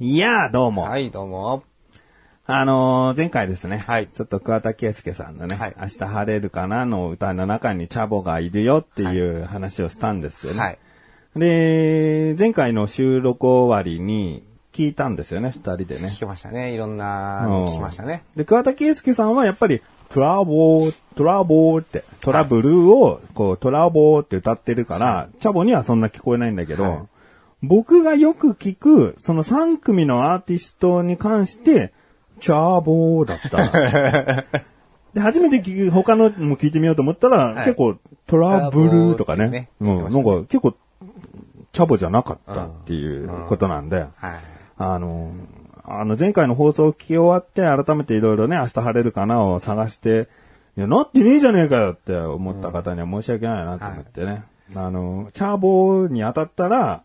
いやーどうも。はい、どうも。あのー前回ですね。はいちょっと桑田佳祐さんのね、はい明日晴れるかなの歌の中にチャボがいるよっていう話をしたんですよね。はい。で、前回の収録終わりに聞いたんですよね、二人でね。聞きましたね。いろんなの聞きましたね。で、桑田佳祐さんはやっぱり、トラボー、トラボーって、トラブルを、こう、トラボーって歌ってるから、チャボにはそんな聞こえないんだけど、はい僕がよく聞く、その3組のアーティストに関して、チャーボーだった。で、初めて聞く、他のも聞いてみようと思ったら、はい。結構、トラブルとかね、ね。うん、ね。なんか結構、チャボじゃなかったっていうことなんで、はい。あの、あの前回の放送を聞き終わって改めていろいろね、明日晴れるかなを探して、いや、なってねえじゃねえかよって思った方には申し訳ないなと思ってね。あの、チャーボーに当たったら、あ、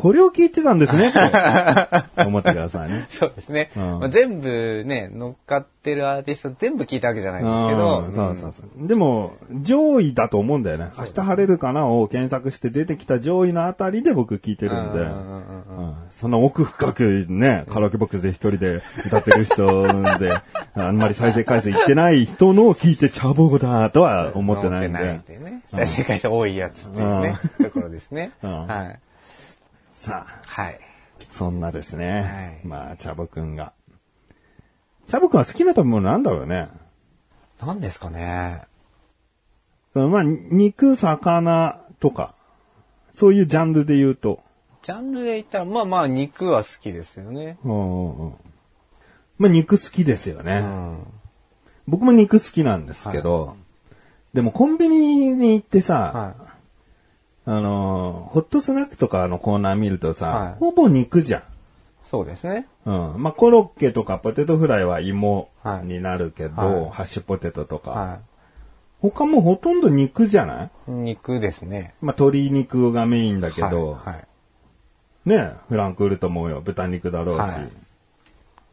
これを聞いてたんですねって思ってくださいね。そうですね。うんまあ全部ね、乗っかってるアーティスト全部聞いたわけじゃないんですけど、うんそうそうそう。でも、上位だと思うんだよね。明日晴れるかなを検索して出てきた上位のあたりで僕聞いてるんで。うんうんうんうんうんそんな奥深くね、カラオケボックスで一人で歌ってる人で、あんまり再生回数いってない人のを聞いてチャボだとは思ってないんで思ってないっ。てね。再生回数多いやつっていうね、ところですね。うんはい。さあ、はい。そんなですね。はいまあ、チャボくんが。チャボくんは好きな食べ物なんだろうね。何ですかね。まあ、肉、魚とか、そういうジャンルで言うと。ジャンルで言ったら、まあまあ肉は好きですよね。うんうんうんまあ、肉好きですよね。うん。僕も肉好きなんですけど、でもコンビニに行ってさ、はあのーホットスナックとかのコーナー見るとさ、はいほぼ肉じゃん。い。そうですね。うん。まあ、コロッケとかポテトフライは芋はいになるけど、はいハッシュポテトとか、は他もほとんど肉じゃない？い。肉ですね。まあ、鶏肉がメインだけど、はい。はいね、フランクフルトもよ、豚肉だろうし、はい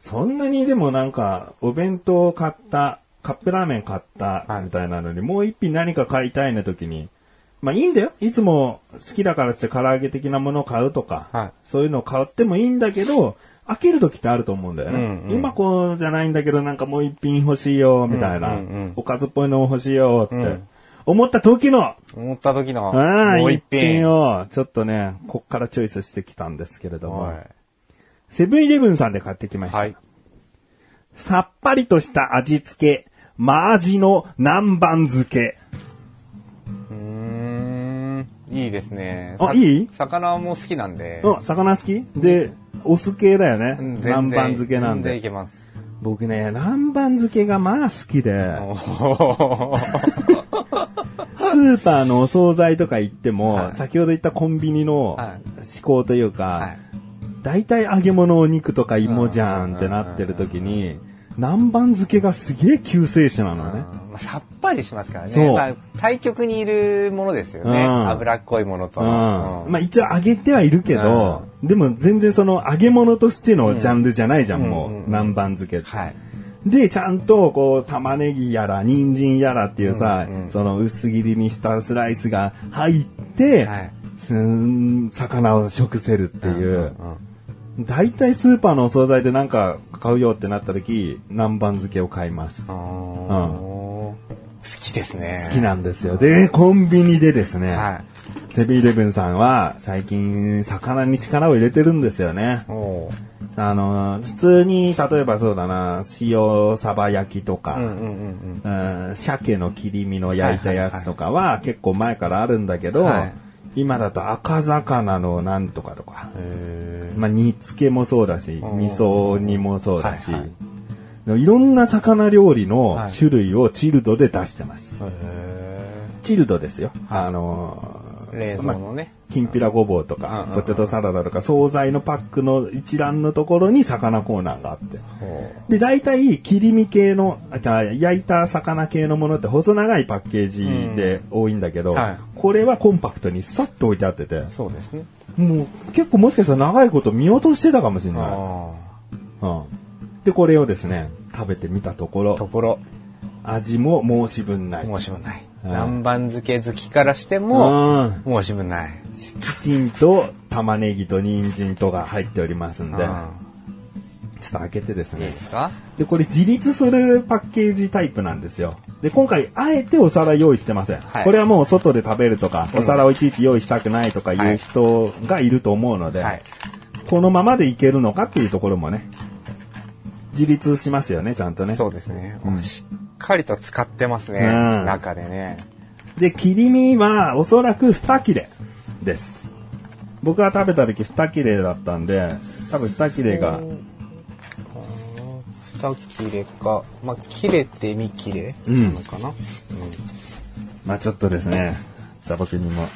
そんなにでもなんか、お弁当買った、カップラーメン買ったはいみたいなのに、もう一品何か買いたいな時に、まあいいんだよ。いつも好きだからって唐揚げ的なものを買うとか、はいそういうのを買ってもいいんだけど、飽きる時ってあると思うんだよね。うんうん今こうじゃないんだけど、なんかもう一品欲しいよ、みたいな、うんうんうんおかずっぽいの欲しいよって、うん思った時の、思った時の、もう一一品品。を、ちょっとね、こっからチョイスしてきたんですけれども、はい。セブンイレブンさんで買ってきました。はい。さっぱりとした味付け、マージの南蛮漬け。う。いいですね。さあいい？魚も好きなんで。お、魚好き？で、お酢系だよね。うん南蛮漬けなん全然いで。けます。僕ね、南蛮漬けがまあ好きで、スーパーのお惣菜とか行っても、はい先ほど言ったコンビニのは思考というか、はい大体揚げ物お肉とか芋じゃんってなってる時に、南蛮漬けがすげえ救世主なのね。まあさっぱりしますからね。まあ、対極にいるものですよね。うん脂っこいものとうん。の。うんまあ一応揚げてはいるけど、でも全然その揚げ物としてのジャンルじゃないじゃん、もう、うんうん南蛮漬けって。はい。で、ちゃんと、こう、玉ねぎやら、人参やらっていうさ、うんうんその薄切りにしたスライスが入って、はい魚を食せるっていう。うんうん大体スーパーのお惣菜でなんか買うよってなった時、南蛮漬けを買います。あ好ー好きですね。きなんですよ。で、コンビニでですね、はい。セブンイレブンさんは最近魚に力を入れてるんですよね。あの、普通に、例えばそうだな、塩サバ焼きとか、うんうんうんうん。うん鮭の切り身の焼いたやつとかは結構前からあるんだけど、はい今だと赤魚のなんとかとか、へまあ煮付けもそうだし、ん味噌煮もそうだし、はいいろんな魚料理のはい種類をチルドで出してます。ーへチルドですよ。はいあのー冷蔵のね。きんぴらごぼうとか、ポテトサラダとか、惣菜のパックの一覧のところに魚コーナーがあって。ほで、大体、切り身系の、あ焼いた魚系のものって細長いパッケージで多いんだけど、うんはいこれはコンパクトにさっと置いてあっててう、そうですね。もう結構もしかしたら長いこと見落としてたかもしれない。あうん、で、これをですね、食べてみたところあ。、ところ、味も申し分ない。申し分ない。うん南蛮漬け好きからしても、うん申し分ない。きちんと玉ねぎと人参とが入っておりますんで、うんちょっと開けてですいいねで。すか？で、これ自立するパッケージタイプなんですよ。で、今回、あえてお皿用意してません。はいこれはもう外で食べるとか、お皿をいちいち用意したくないとかいう人がいると思うので、はい。このままでいけるのかっていうところもね、自立しますよね、ちゃんとね。そうですね。うんしっかりと使ってますね。うん中でね。で、切り身はおそらく2切れです。僕が食べた時2切れだったんで、多分2切れが、二切れか。まあ、切れて見切れうんなのかな、まあちょっとですね、じゃあ僕にも、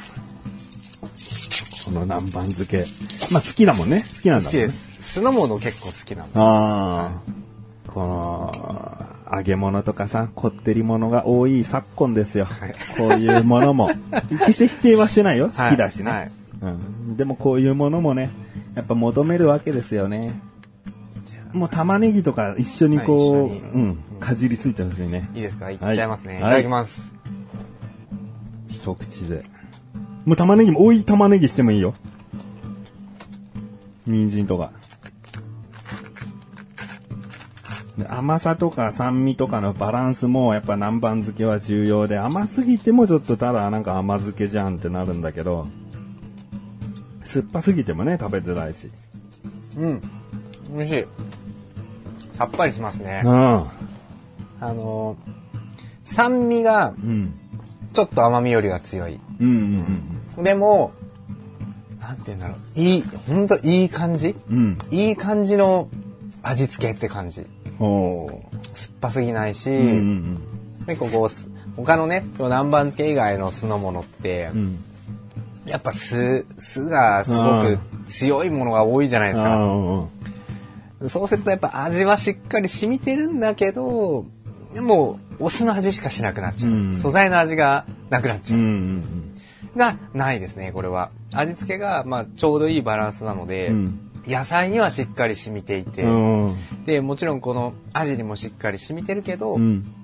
この南蛮漬け。まあ好きだもんね。好きなんだもんね。好きです。酢の物結構好きなんで。ああ、この、揚げ物とかさ、こってり物が多い昨今ですよ。はいこういうものも。決して否定はしてないよ。好きだしね。はいはいうん。でもこういうものもね、やっぱ求めるわけですよね。もう玉ねぎとか一緒にこう、はいうん、かじりついてほしいね。いいですか？いっちはいゃいますね。いただきます。一口で。もう玉ねぎも、多い玉ねぎしてもいいよ。人参とか。甘さとか酸味とかのバランスもやっぱ南蛮漬けは重要で、甘すぎてもちょっとただなんか甘漬けじゃんってなるんだけど、酸っぱすぎてもね、食べづらいし。うん。美味しい。さっぱりしますね。うん。あのー酸味がうん。ちょっと甘みよりは強い。うんうんでも、なんて言うんだろう。いい、ほんといい感じ？うん。うん。いい感じの味付けって感じ。酸っぱすぎないし、うんうん結構こうす、他のね、南蛮漬け以外の酢の物って、うん。うん。やっぱ酢、酢がすごく強いものが多いじゃないですあか。そうするとやっぱ味はしっかり染みてるんだけど、でも、お酢の味しかしなくなっちゃう。うん素材の味がなくなっちゃう。うんうんが、ないですね、これは。味付けが、まあ、ちょうどいいバランスなので、うん野菜にはしっかり染みていて、で、もちろんこのアジにもしっかり染みてるけど、うん。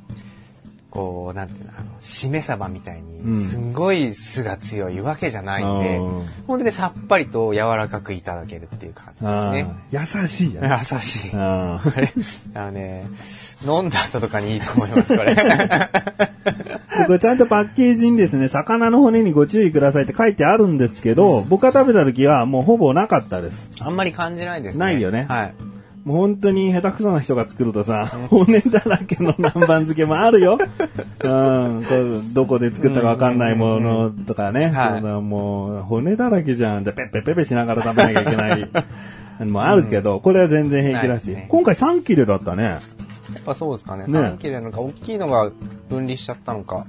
こう、なんていうの、あの、しめ鯖みたいうんに、すんごい酢が強いわけじゃないんで、うん本当にさっぱりと柔らかくいただけるっていう感じですね。優しいよね。優しい。あこれ、あのね、飲んだ後とかにいいと思います、これ。ーこれちゃんとパッケージにですね、魚の骨にご注意くださいって書いてあるんですけど、僕が食べた時はもうほぼなかったです。あんまり感じないですね。ないよねはい。もう本当に下手くそな人が作るとさ、骨だらけの南蛮漬けもあるよ。うん、こうどこで作ったかわかんないものとかね。はいもう骨だらけじゃんってペッペッペッペしながら食べなきゃいけない。もあるけど、これは全然平気だし、ね今回3切れだったね。ぱそうですかね。ね3切れなのか、大きいのが分離しちゃったのか。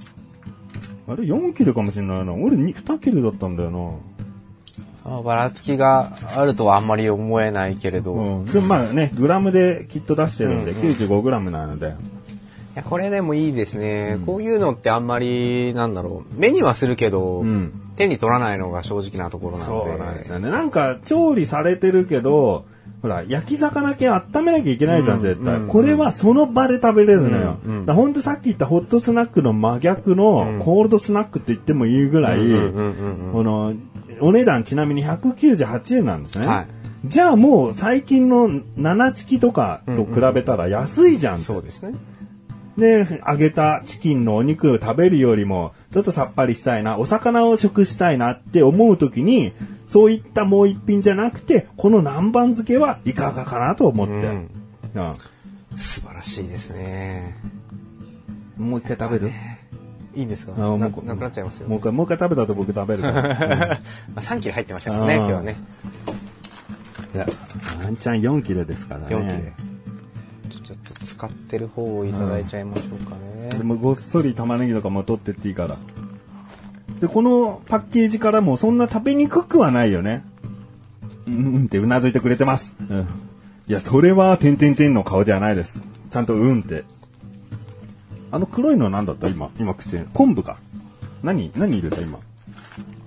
あれ4切れかもしれないな。俺に2切れだったんだよな。あばらつきがあるとはあんまり思えないけれど。いうん。でもまあね、グラムできっと出してるんで、95グラムなので。や、これでもいいですね。こういうのってあんまり、なんだろう。目にはするけど、ん手に取らないのが正直なところなので。そうなんですよね。なんか、調理されてるけど、ほら、焼き魚系温めなきゃいけないじゃん、絶対。うんこれはその場で食べれるのよ。うんうんだほんとさっき言ったホットスナックの真逆の、コールドスナックって言ってもいいぐらい、この、お値段ちなみに198円なんですね。はいじゃあもう最近の7チキとかと比べたら安いじゃんってそうですね。で、揚げたチキンのお肉を食べるよりも、ちょっとさっぱりしたいな、お魚を食したいなって思うときに、そういったもう一品じゃなくて、この南蛮漬けはいかがかなと思って。うんうん素晴らしいですね。もう一回食べる？いいんですか？ななくなっちゃいますよ。もう一回、もう一回食べたと僕食べるから。まあ、3切れ入ってましたからね、今日はね。いや、ワンチャン4切れですからね。4切れ。ちょっと使ってる方をいただいちゃいましょうかね。でもごっそり玉ねぎとかも取ってっていいから。で、このパッケージからもそんな食べにくくはないよね。うん、うんってうなずいてくれてます。うん。いや、それは、てんてんてんの顔ではないです。ちゃんとうんって。あの黒いのは何だった？今、今口に。昆布か。何何入れた？今。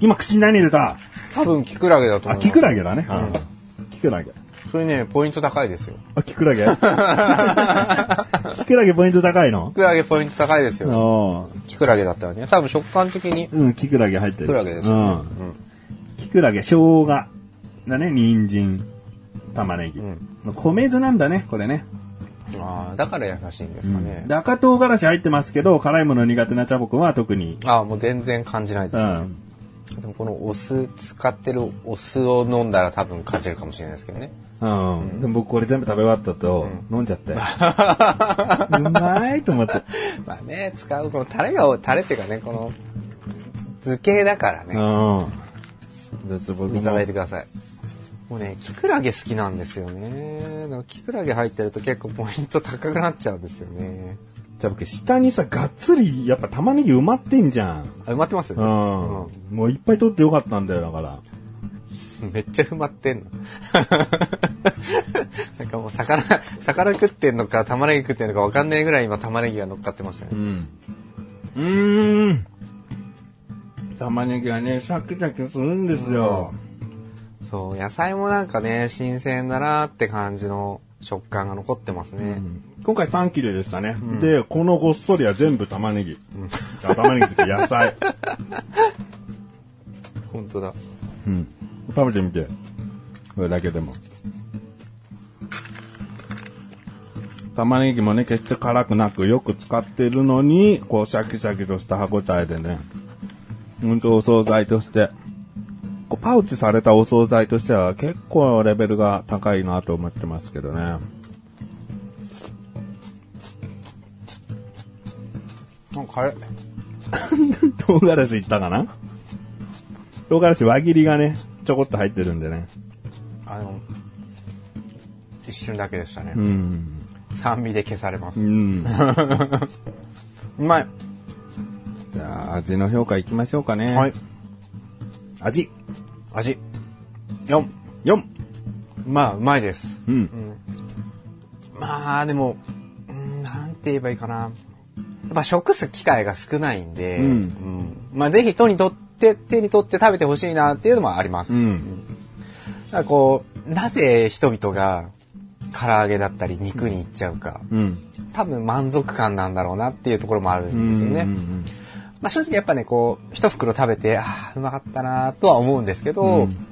今口に何入れた？多分キクラゲだとあ、思う。キクラゲだね。うん。キクラゲ。それね、ポイント高いですよ。あ、キクラゲ？キクラゲポイント高いの？キクラゲポイント高いですよ。キクラゲだったらね。多分食感的にうん、キクラゲ入ってる。キクラゲですよね。うん。キクラゲ、生姜。だね、人参、玉ねぎ。米津なんだね、これね。うんああ、だから優しいんですかね。で赤唐辛子入ってますけど、辛いもの苦手なチャボくんは特に。ああ、もう全然感じないですね。うん。でもこのお酢、使ってるお酢を飲んだら多分感じるかもしれないですけどね。うん。でも僕これ全部食べ終わったと、飲んじゃって。うまいと思って。まあね、使うこのタレが、タレっていうかね、この、図形だからね、うん。です僕もいただいてください。もうね、キクラゲ好きなんですよね。だからキクラゲ入ってると結構ポイント高くなっちゃうんですよね。じゃあ僕下にさ、がっつり、やっぱ玉ねぎ埋まってんじゃん。あ、埋まってますうん。もういっぱい取ってよかったんだよ、だから。めっちゃ埋まってんの。なんかもう魚、魚食ってんのか玉ねぎ食ってんのか分かんないぐらい今玉ねぎが乗っかってましたね。ん。うーん。玉ねぎがね、シャキシャキするんですよ。そう、野菜もなんかね、新鮮だなって感じの食感が残ってますね。今回3切れでしたね。で、このごっそりは全部玉ねぎ。あ玉ねぎって野菜。本当だ。うん。食べてみて。これだけでも。玉ねぎもね、決して辛くなくよく使ってるのに、こうシャキシャキとした歯ごたえでね。ほんとお惣菜として。こうパウチされたお惣菜としては結構レベルが高いなと思ってますけどね。なんかあれ 唐辛子いったかな？唐辛子輪切りがね、ちょこっと入ってるんでね。あの、一瞬だけでしたね。うん。酸味で消されますう。ん。うまい。じゃあ、味の評価いきましょうかね。はい。味。味。4。4。まあ、うまいです。うん。まあ、でも、うんなんて言えばいいかな。やっぱ食す機会が少ないんで、うんうんまあ、ぜひ手に取って、手に取って食べてほしいなっていうのもあります。うん。だからこう、なぜ人々が唐揚げだったり肉に行っちゃうか、うん。多分満足感なんだろうなっていうところもあるんですよね。うんまあ正直やっぱね、こう、一袋食べて、ああ、うまかったなとは思うんですけど、うん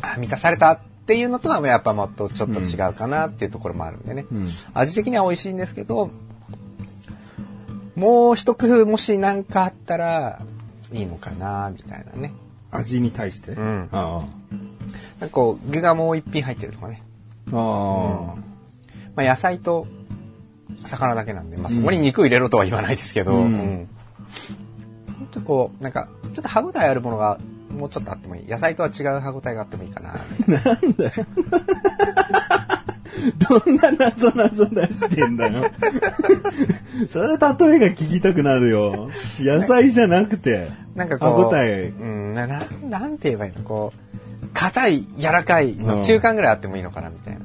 あー満たされたっていうのとはやっぱもっとちょっと違うかなっていうところもあるんでね。うん味的には美味しいんですけど、もう一工夫もし何かあったらいいのかなみたいなね。味に対して？んあなんかこう、具がもう一品入ってるとかね。あ。あまあ野菜と魚だけなんで、まあそこに肉入れろとは言わないですけど、うんうんほんとこう、なんか、ちょっと歯応えあるものがもうちょっとあってもいい。野菜とは違う歯応えがあってもいいかな。みたいなあ。どんな謎謎出してんだよ。それ例えが聞きたくなるよ。野菜じゃなくて。なんかこう、歯応えうん、な、ななんて言えばいいの？こう、硬い、柔らかいの中間ぐらいあってもいいのかな、みたいな。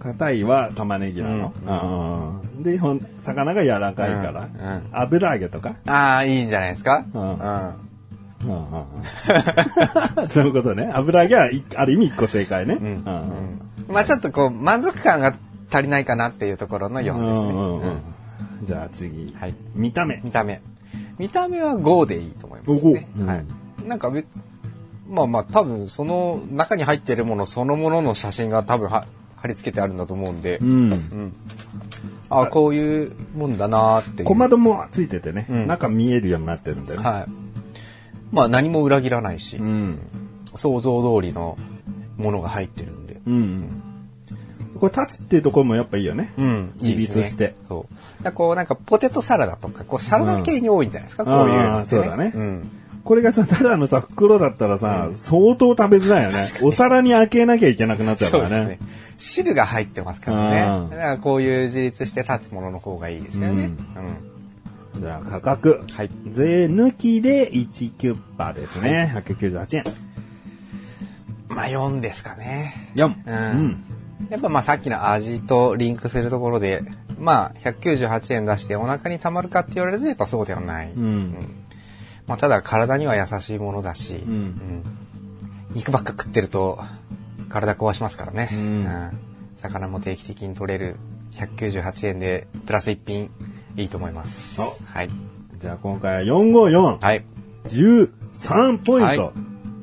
硬いは玉ねぎなの？うんで、ほん魚が柔らかいから。うんうん油揚げとか？ああ、いいんじゃないですか？ううんん。うんうん そういうことね。油揚げは、いある意味一個正解ね。うん。まあちょっとこう、満足感が足りないかなっていうところの4ですね。じゃあ次。はい。見た目。見た目。見た目は5でいいと思いますね。お5はい。なんかべ、まあまあ多分その中に入っているものそのものの写真が多分は貼り付けてあるんだと思うんで、うん。うん。あこういうもんだなーっていう。小窓もついててね、うん中見えるようになってるんだよね。はい。まあ何も裏切らないし、うん。想像通りのものが入ってるんで。うん。これ立つっていうところもやっぱいいよね。うん、いいでしてそう。だこうなんかポテトサラダとか、こうサラダ系に多いんじゃないですか、こういうのね。そうだねうん。これがさ、ただのさ、袋だったらさ、相当食べづらいよね。お皿に開けなきゃいけなくなっちゃうからね。そうですね。汁が入ってますからうんね。だからこういう自立して立つものの方がいいですよね。ううんん。じゃあ価格。はい。税抜きで1キュッパですね。198円。まあ4ですかね。4。うんやっぱまあさっきの味とリンクするところで、まあ198円出してお腹に溜まるかって言われるとやっぱそうではない。うん。まあただ体には優しいものだし、うん。うん肉ばっか食ってると体壊しますからね。うん魚も定期的に取れる198円でプラス1品いいと思います。おはい。じゃあ今回は454。はい。13ポインはト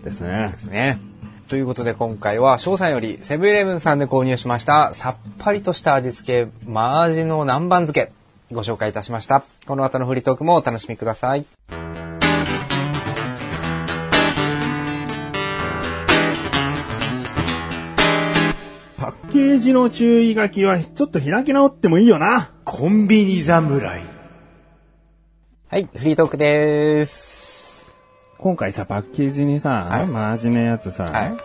ですねで。すね。ということで今回は翔さんよりセブンイレブンさんで購入しましたさっぱりとした味付けマージの南蛮漬けご紹介いたしました。この後のフリートークもお楽しみください。パッケージの注意書きはちょっと開き直ってもいいよな。コンビニ侍。はい、フリートークです。今回さ、パッケージにさ、はい。マージのやつさ、はい。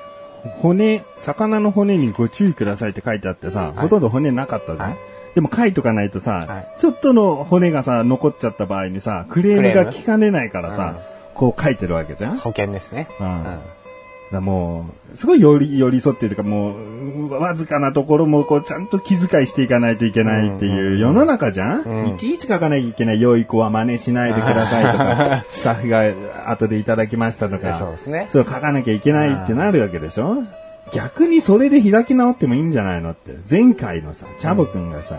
骨、魚の骨にご注意くださいって書いてあってさ、はい。ほとんど骨なかったじゃん。はい。でも書いとかないとさ、はい。ちょっとの骨がさ、残っちゃった場合にさ、クレームが効かねないからさ、こう書いてるわけじゃん。保険ですね。うんらもう、すごい寄り寄り添ってるか、もう、わずかなところもこう、ちゃんと気遣いしていかないといけないっていう世の中じゃん、うんいちいち書かなきゃいけない良い子は真似しないでくださいとか、スタッフが後でいただきましたとか、そうですねそう書かなきゃいけないってなるわけでしょ逆にそれで開き直ってもいいんじゃないのって。前回のさ、チャボくんがさ、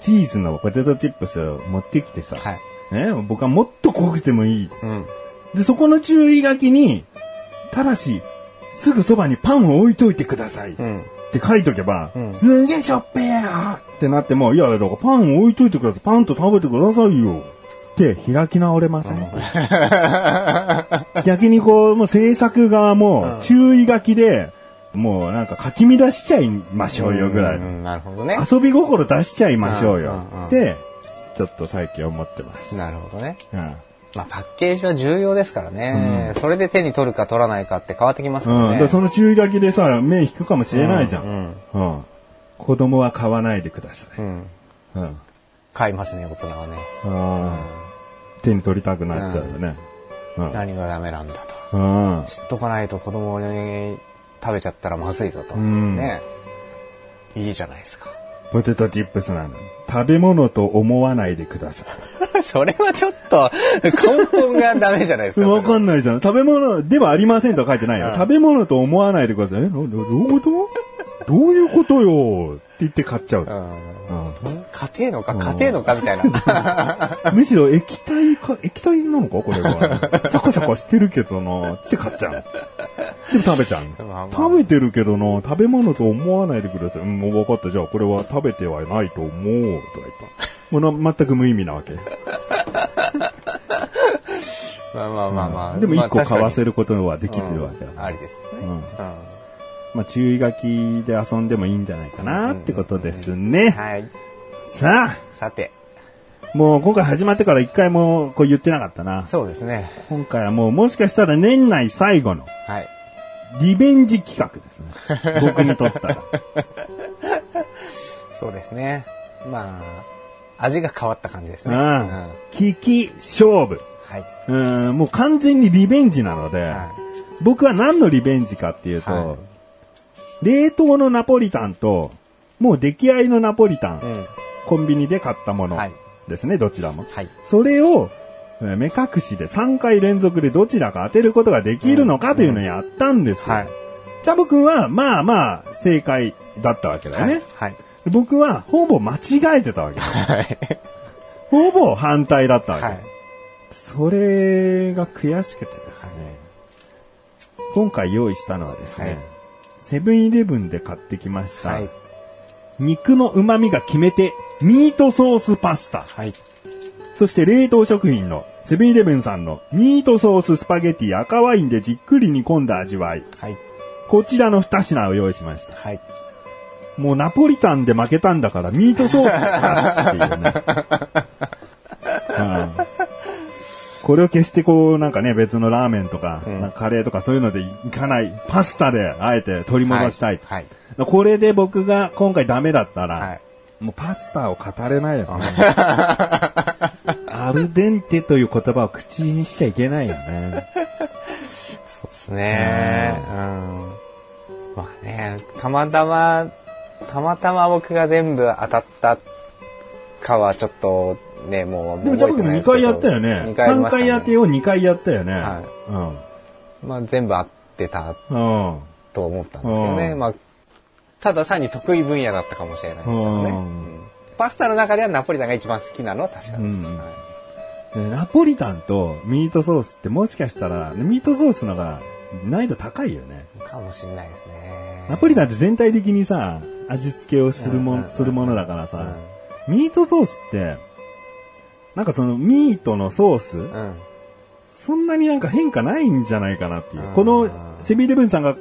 チーズのポテトチップスを持ってきてさ、はい。ね、僕はもっと濃くてもいい。うん。で、そこの注意書きに、ただし、すぐそばにパンを置いといてください。っうん。て書いとけば、うんすげえしょっぺーやってなっても、いや、だからパンを置いといてください。パンと食べてくださいよ。って開き直れません、逆にこう、もう制作側も注意書きで、もうなんか書き乱しちゃいましょうよぐらいなるほどね。遊び心出しちゃいましょうようんうんうん。って、ちょっと最近思ってます。なるほどね。うんまあ、パッケージは重要ですからね、それで手に取るか取らないかって変わってきますうん。もんね。だからその注意書きでさ、目引くかもしれないじゃん。うんうん。子供は買わないでください。うん。うん。買いますね、大人はね。うん。手に取りたくなっちゃうよね。うん。何がダメなんだと。うん。知っとかないと子供に食べちゃったらまずいぞと。んね。いいじゃないですか。ポテトチップスなの。食べ物と思わないでくださ それはちょっと根本がダメじゃないですい。か。わかんないじゃん。食べ物ではありませんとは書いてないよ。食べ物と思わないでください。え、どういうこと？どういうことよ？って言って買っちゃう。うんうん家庭のか？家庭のかみたいな。むしろ液体か、液体なのか？これは。サカサカしてるけどな、つって買っちゃう。でも食べちゃう。まあまあ食べてるけどな、食べ物と思わないでください。うん、もう分かった。じゃあこれは食べてはないと思う。とか言った。もうな全く無意味なわけ。まあまあまあまあ。でも一個まあ買わせることはできてるわけだ。うんありですよね。うんうんまあ注意書きで遊んでもいいんじゃないかなってことですね。はい。ささて、あ、もう今回始まってから一回もこう言ってなかったな。そうですね。今回はもうもしかしたら年内最後のはい。リベンジ企画ですね。僕にとったら。そうですね。まあ、味が変わった感じですね。ううんん。危機勝負。はい。うん、もう完全にリベンジなので、は僕は何のリベンジかっていうと、は冷凍のナポリタンと、もう出来合いのナポリタン、い。うん。コンビニで買ったものはいですね、どちらも。はい。それを、えー目隠しで3回連続でどちらか当てることができるのかというのをやったんですよ。はい。チャボくんは、まあまあ、正解だったわけだよね。はい。僕は、ほぼ間違えてたわけ。はい。ほぼ反対だったわけ。はい。それが悔しくてですね、今回用意したのはですね、はいセブンイレブンで買ってきました、はい。肉の旨味が決めて、ミートソースパスタ。はい。そして冷凍食品のセブンイレブンさんのミートソーススパゲティ赤ワインでじっくり煮込んだ味わい。はい。こちらの2品を用意しました。はい。もうナポリタンで負けたんだからミートソースだっていうね。うんこれを決してこうなんかね別のラーメンとか,、んなんかカレーとかそういうのでいかないパスタであえて取り戻したい。はい。これで僕が今回ダメだったら、はい。もうパスタを語れないよね。アルデンテという言葉を口にしちゃいけないよね。そうですね。うん。まあね、たまたま、たまたま僕が全部当たったかはちょっとね、もうでも、ジャブ君2回やったよね。2回やり3ましたね回当てを2回やったよね。はまあ全部合ってたうん。うん。と思ったんですけどね。うんまあ、ただ単に得意分野だったかもしれないですけどね。うんうんパスタの中ではナポリタンが一番好きなのは確かです。うんはいでナポリタンとミートソースってもしかしたら、ミートソースのが難易度高いよね。かもしれないですね。ナポリタンって全体的にさ、味付けをするもん、うんうんうんするものだからさ、ミートソースって、なんかそのミートのソース、うん。うん。そんなになんか変化ないんじゃないかなっていう。うんこのセビーレブンさんが、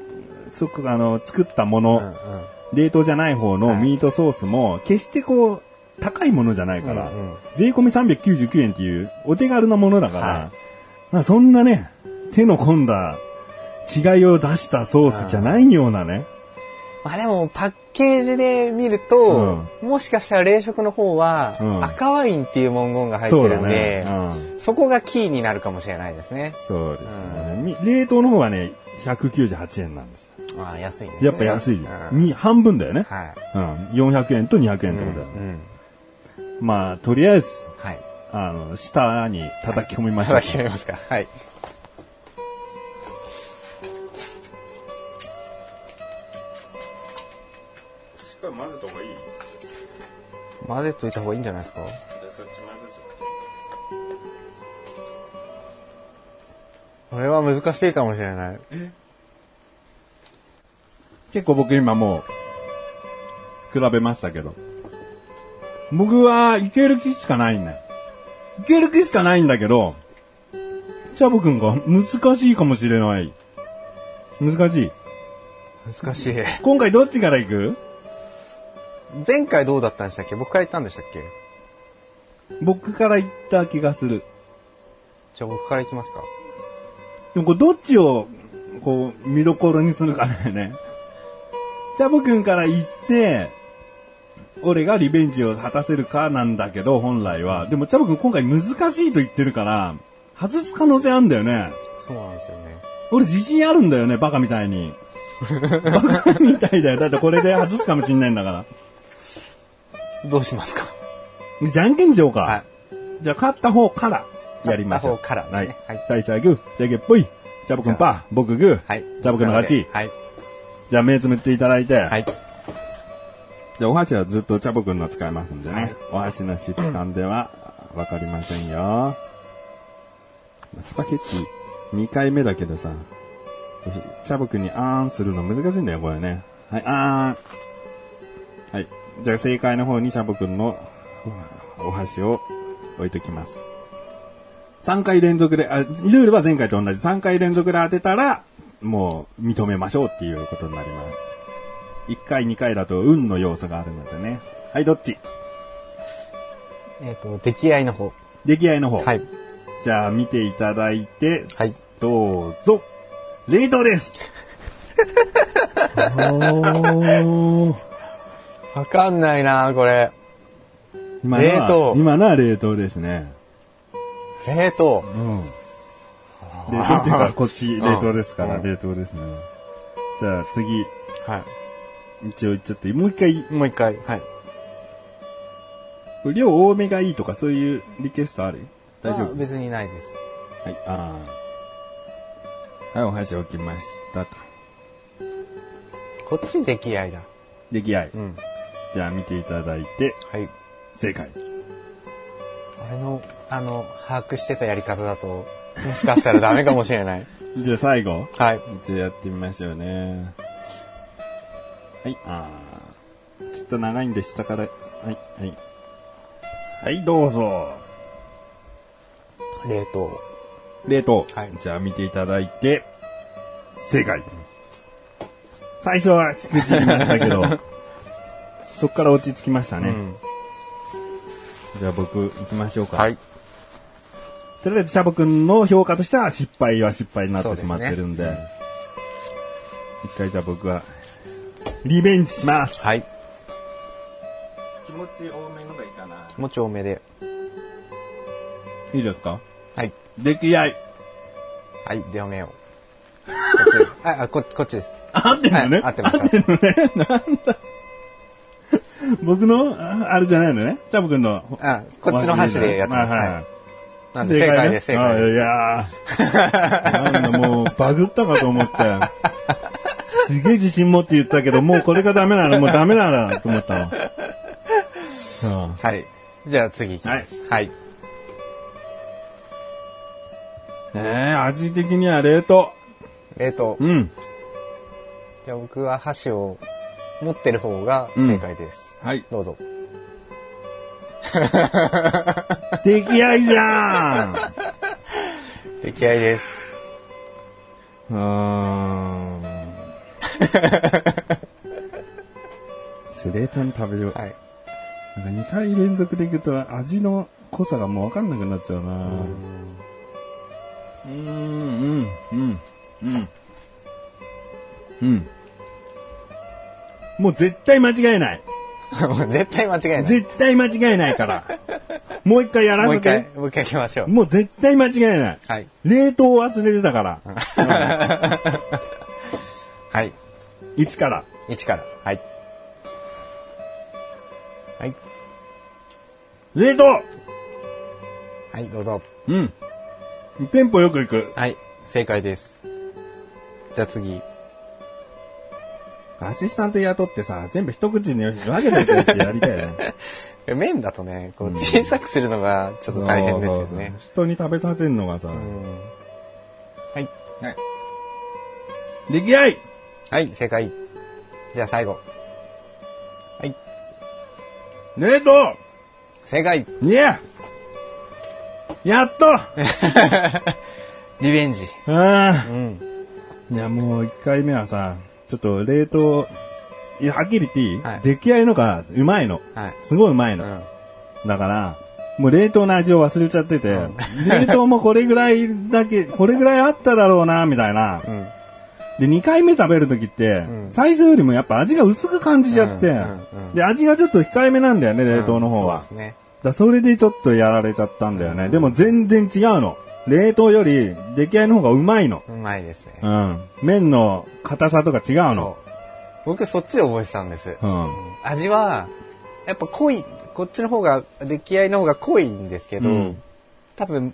そあの、作ったもの、うんうん冷凍じゃない方のはいミートソースも、決してこう、高いものじゃないから、うんうん税込み399円っていうお手軽なものだから、はいまあそんなね、手の込んだ違いを出したソースじゃないようなね。まあでも、パッケージで見ると、もしかしたら冷食の方は、うん赤ワインっていう文言が入ってるんで、うんそこがキーになるかもしれないですね。そうですね、み冷凍の方はね、198円なんですよ。ああ、安いんですね。やっぱ安い。うんに、半分だよね。はい。うん。400円と200円ってことだよね。うん。まあ、とりあえず、はい。あの、下に叩き込みましょう。叩き込みますか。はい。っかり混ぜた方がいい？混ぜといた方がいいんじゃないですか？そっち混ぜこれは難しいかもしれない。結構僕今もう、比べましたけど。僕はいける気しかないんだよ。いける気しかないんだけど、チャボくんが難しいかもしれない。難しい。難しい。今回どっちから行く？前回どうだったんでしたっけ？僕から言ったんでしたっけ？僕から行った気がする。じゃあ僕から行きますか。でもこれどっちを、こう、見どころにするかだよね。チャボくんから行って、俺がリベンジを果たせるかなんだけど、本来は。でもチャボくん今回難しいと言ってるから、外す可能性あるんだよね。そうなんですよね。俺自信あるんだよね、バカみたいに。バカみたいだよ。だってこれで外すかもしんないんだから。どうしますか？じゃんけんしようか。はい。じゃあ勝った方からやりましょう。勝った方からですねはい。はい最初はグー、じゃんけんぽい。チャボくんパー、僕グー。はい。チャボくんの勝ち。はい。じゃあ目つむっていただいて。はい。じゃあお箸はずっとチャボくんの使いますんでね。はいお箸の質感ではわかりませんよ。スパゲッティ2回目だけどさ、チャボくんにあーんするの難しいんだよ、これね。はい、あーん。はい。じゃあ正解の方にチャボくんのお箸を置いときます。3回連続で、あ、ルールは前回と同じ3回連続で当てたら、もう認めましょうっていうことになります。1回2回だと運の要素があるのでね。はい、どっち？えっ、と、出来合いの方。出来合いの方。はい。じゃあ見ていただいて、はい。どうぞ。冷凍です。おーわかんないなこれ。今のは冷凍今のは冷凍ですね。冷凍。うん。冷凍っていうか、こっち冷凍ですから、うん冷凍ですね。じゃあ次、は一応言っちゃって、もう一回、い。もう一回。はい。量多めがいいとかそういうリクエストある？大丈夫？あ別にないです。はい、ああ。はい、お箸置きましたと。こっち出来合いだ。出来合い。うん。じゃあ見ていただいて、はい。正解。俺の、あの、把握してたやり方だと、もしかしたらダメかもしれない。じゃあ最後、はい。じゃあやってみましょうね。はい、ああ。ちょっと長いんで下から、はい、はい。はい、どうぞ。冷凍。冷凍。はいじゃあ見ていただいて、正解。最初はしくじりましたけど、そっから落ち着きましたね。うん。じゃあ僕行きましょうか。はい。とりあえずシャボくんの評価としては失敗は失敗になってしまってるんで、そうです一回じゃあ僕は、リベンジします。はい。気持ち多めのがいいかな。気持ち多めで。いいですか？はい。出来合い。はい、ではめよう。こっち。あ、あここっちです。合ってんのね、はい合ってます合ってんのね。なんだ。僕の、ああれじゃないのね。チャボくんの。あ、こっちの箸でやってます。はいはい。なんで正解です、正解です。やーなんだもう、バグったかと思って。すげえ自信持って言ったけど、もうこれがダメなの、もうダメなのと思ったの。うんはい。じゃあ次いきます。はい。えー、味的には冷凍。冷凍。うん。じゃあ僕は箸を持ってる方が正解です。はい。どうぞ。出来合いじゃん出来合いです。うーん。冷凍に食べよう。はい。なんか2回連続でいくと味の濃さがもうわかんなくなっちゃうなうん、うん、うん、うん。うん。もう絶対間違えない。絶対間違いない。絶対間違えないから。もう一回やらもう一せて回。、もう一回行きましょう。もう絶対間違えない。はい。冷凍を忘れてたから。はい。1から？1から？はい。はい。冷凍はい、どうぞ。うん。テンポよくいく。はい。正解です。じゃあ次。アシスタント雇ってさ、全部一口に分けてってやりたいよね。麺だとね、こう小さくするのがちょっと大変ですよそうそうね。そう人に食べさせるのがさ。うんはい。はい。出来合いはい、正解。じゃあ最後。はい。冷凍正解いややっと リベンジ。あうん。ーいや、もう一回目はさ、ちょっと冷凍、いや、はっきり言っていい、はい出来合いのがうまいの。はい。すごいうまいうの。ん。だから、もう冷凍の味を忘れちゃってて、冷凍もこれぐらいだけ、これぐらいあっただろうな、みたいな。うん。で、2回目食べるときって、ん最初よりもやっぱ味が薄く感じちゃって、うんうんうんで、味がちょっと控えめなんだよね、冷凍の方は。そうですね。だそれでちょっとやられちゃったんだよね。でも全然違うの。冷凍より出来合いの方がうまいの。うまいですねう。ん。麺の硬さとか違うの。そう。僕そっちで覚えてたんです。うん。味は、やっぱ濃い、こっちの方が、出来合いの方が濃いんですけど、うん多分、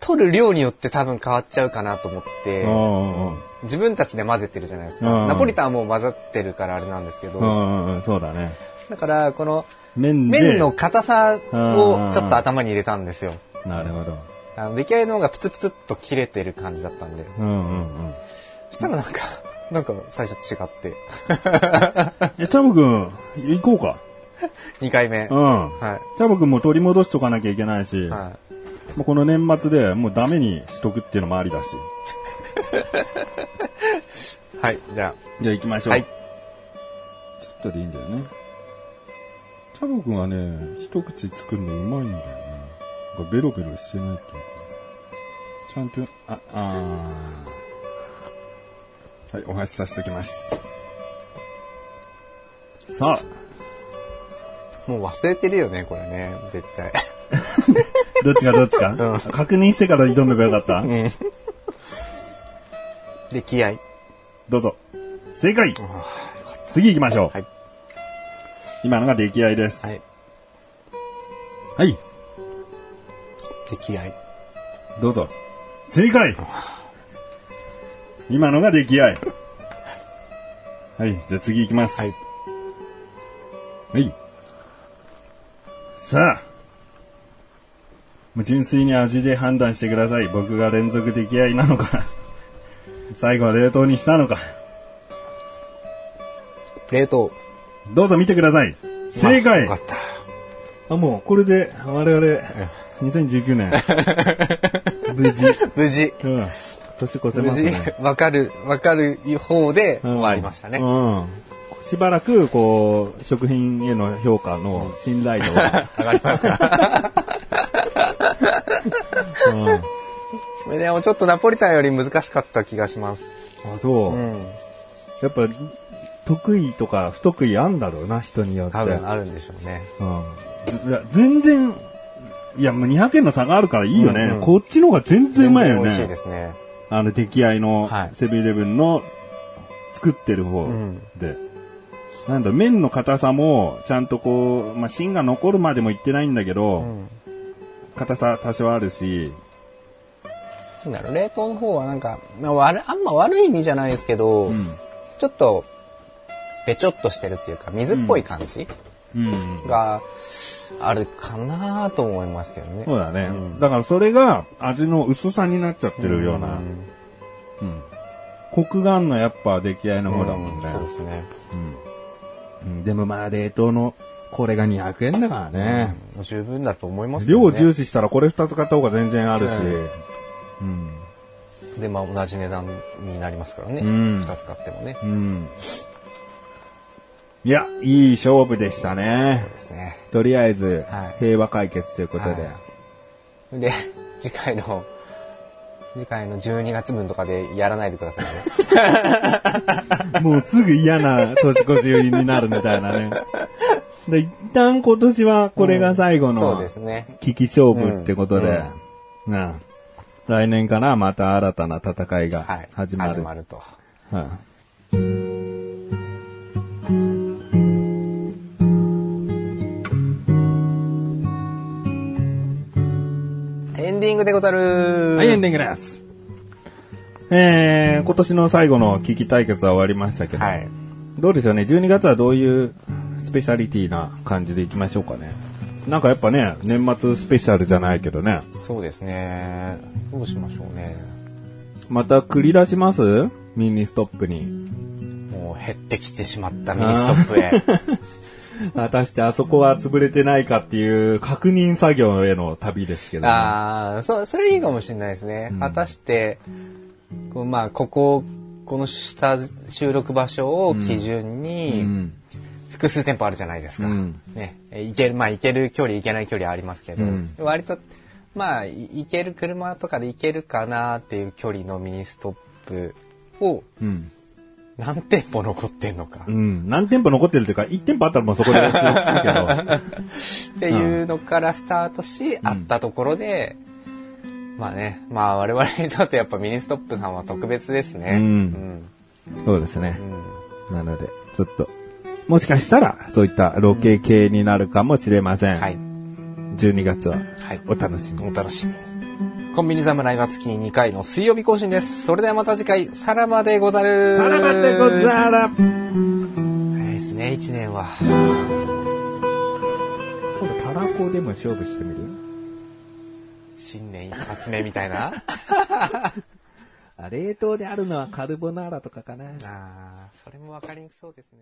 取る量によって多分変わっちゃうかなと思って、うんうんうん自分たちで混ぜてるじゃないですか。うんナポリタンはもう混ざってるからあれなんですけど、うんうんうん、そうだね。だから、この、麺で。麺の硬さをちょっと頭に入れたんですよ。なるほど。あの出来合いの方がプツプツっと切れてる感じだったんで。うんうんうん。そしたらなんか、なんか最初違って。え、チャボくん、行こうか。2回目。うはん。チャボくんも取り戻しとかなきゃいけないし、い。はもうこの年末でもうダメにしとくっていうのもありだし。い。はい。じゃじゃあ行きましあ。ょう。はい。ちょっとでいいんだよね。チャボくんはね、一口作るのうまいんだよね。なんかベロベロしてないっていうか。ちゃんと、あ、あーはい、お箸しさせておきます。さあ、もう忘れてるよね、これね。絶対。どっちかどっちか、うん確認してから挑めばよかった、うん。出来合い。どうぞ。正解次行きましょう。はい今のが出来合いです。た。はい。はい、出来合い。どうぞ。正解今のが出来合い。はい、じゃあ次行きます。はい。はい。さあ。もう純粋に味で判断してください。僕が連続出来合いなのか。最後は冷凍にしたのか。冷凍。どうぞ見てください。正解よかった。あ、もう、これで、我々、2019年、無事、無事。うん、年越せますね。、わかる、わかる方でうん終わりましたね。うん。しばらく、こう、食品への評価の信頼度が、上がりますかうん。それでもちょっとナポリタンより難しかった気がします。あ、そう。うん。やっぱ、得意とか不得意あんだろうな、人によって。多分あるんでしょうね。うん。全然、いや、もう200円の差があるからいいよね。うんうんこっちの方が全然うまいよ全然美味しいでね。すね。あの、出来合いのはいセブンイレブンの作ってる方んで。なんだ、麺の硬さも、ちゃんとこう、まあ、芯が残るまでもいってないんだけど、うん。硬さ多少あるし、なんだろう、冷凍の方はなんか、まあ、悪あんま悪い意味じゃないですけど、うん。ちょっと、べちょっとしてるっていうか、水っぽい感じうん。があるかなと思いますけどね。そうだね。うんだからそれが味の薄さになっちゃってるような。うん。コクがあんのやっぱ出来合いの方だもんね。そうですね。うんでもまあ冷凍のこれが200円だからね。うん十分だと思いますけど量ね。重視したらこれ2つ買った方が全然あるし。うんうん。で、まあ同じ値段になりますからね。うん二つ買ってもね。うん。いや、いい勝負でしたねそう。ですね。とりあえずはい、平和解決ということで。はで、次回の、次回の12月分とかでやらないでくださいね。もうすぐ嫌な年越しになるみたいなね。で一旦今年はこれが最後そうのですね。危機勝負ってことで、うん来年からまた新たな戦いがはい。始まる。始まると。はいディングでござる。はい、エンディングです。えー、今年の最後の危機対決は終わりましたけど、はい。どうでしょうね、12月はどういうスペシャリティな感じでいきましょうかね。なんかやっぱね、年末スペシャルじゃないけどね、そうですね。どうしましょうね。また繰り出します？ミニストップに。もう減ってきてしまったミニストップへ。果たしてあそこは潰れてないかっていう確認作業への旅ですけど、ね。ああ、そ、それいいかもしれないですね。果たして、まあ、ここ、この下収録場所を基準に、うん複数店舗あるじゃないですか。うんね。え行ける、まあ行ける距離、行けない距離ありますけど、うん割と、まあ、い行ける、車とかで行けるかなっていう距離のミニストップをうん。何店舗残ってんのかう。ん。何店舗残ってるというか、1店舗あったらもうそこでけど。っていうのからスタートし、あったところで、まあね、まあ我々にとってやっぱミニストップさんは特別ですね。うんそうですねう。んなので、ちょっと、もしかしたら、そういったロケ系になるかもしれません。はい。12月は、はい。お楽しみに。お楽しみに。コンビニ侍は月に2回の水曜日更新です。それではまた次回、さらばでござる。さらばでござら。早いですね、1年は。今度、たらこでも勝負してみる？新年一発目みたいな？あ冷凍であるのはカルボナーラとかかな。ああ、それもわかりにくそうですね。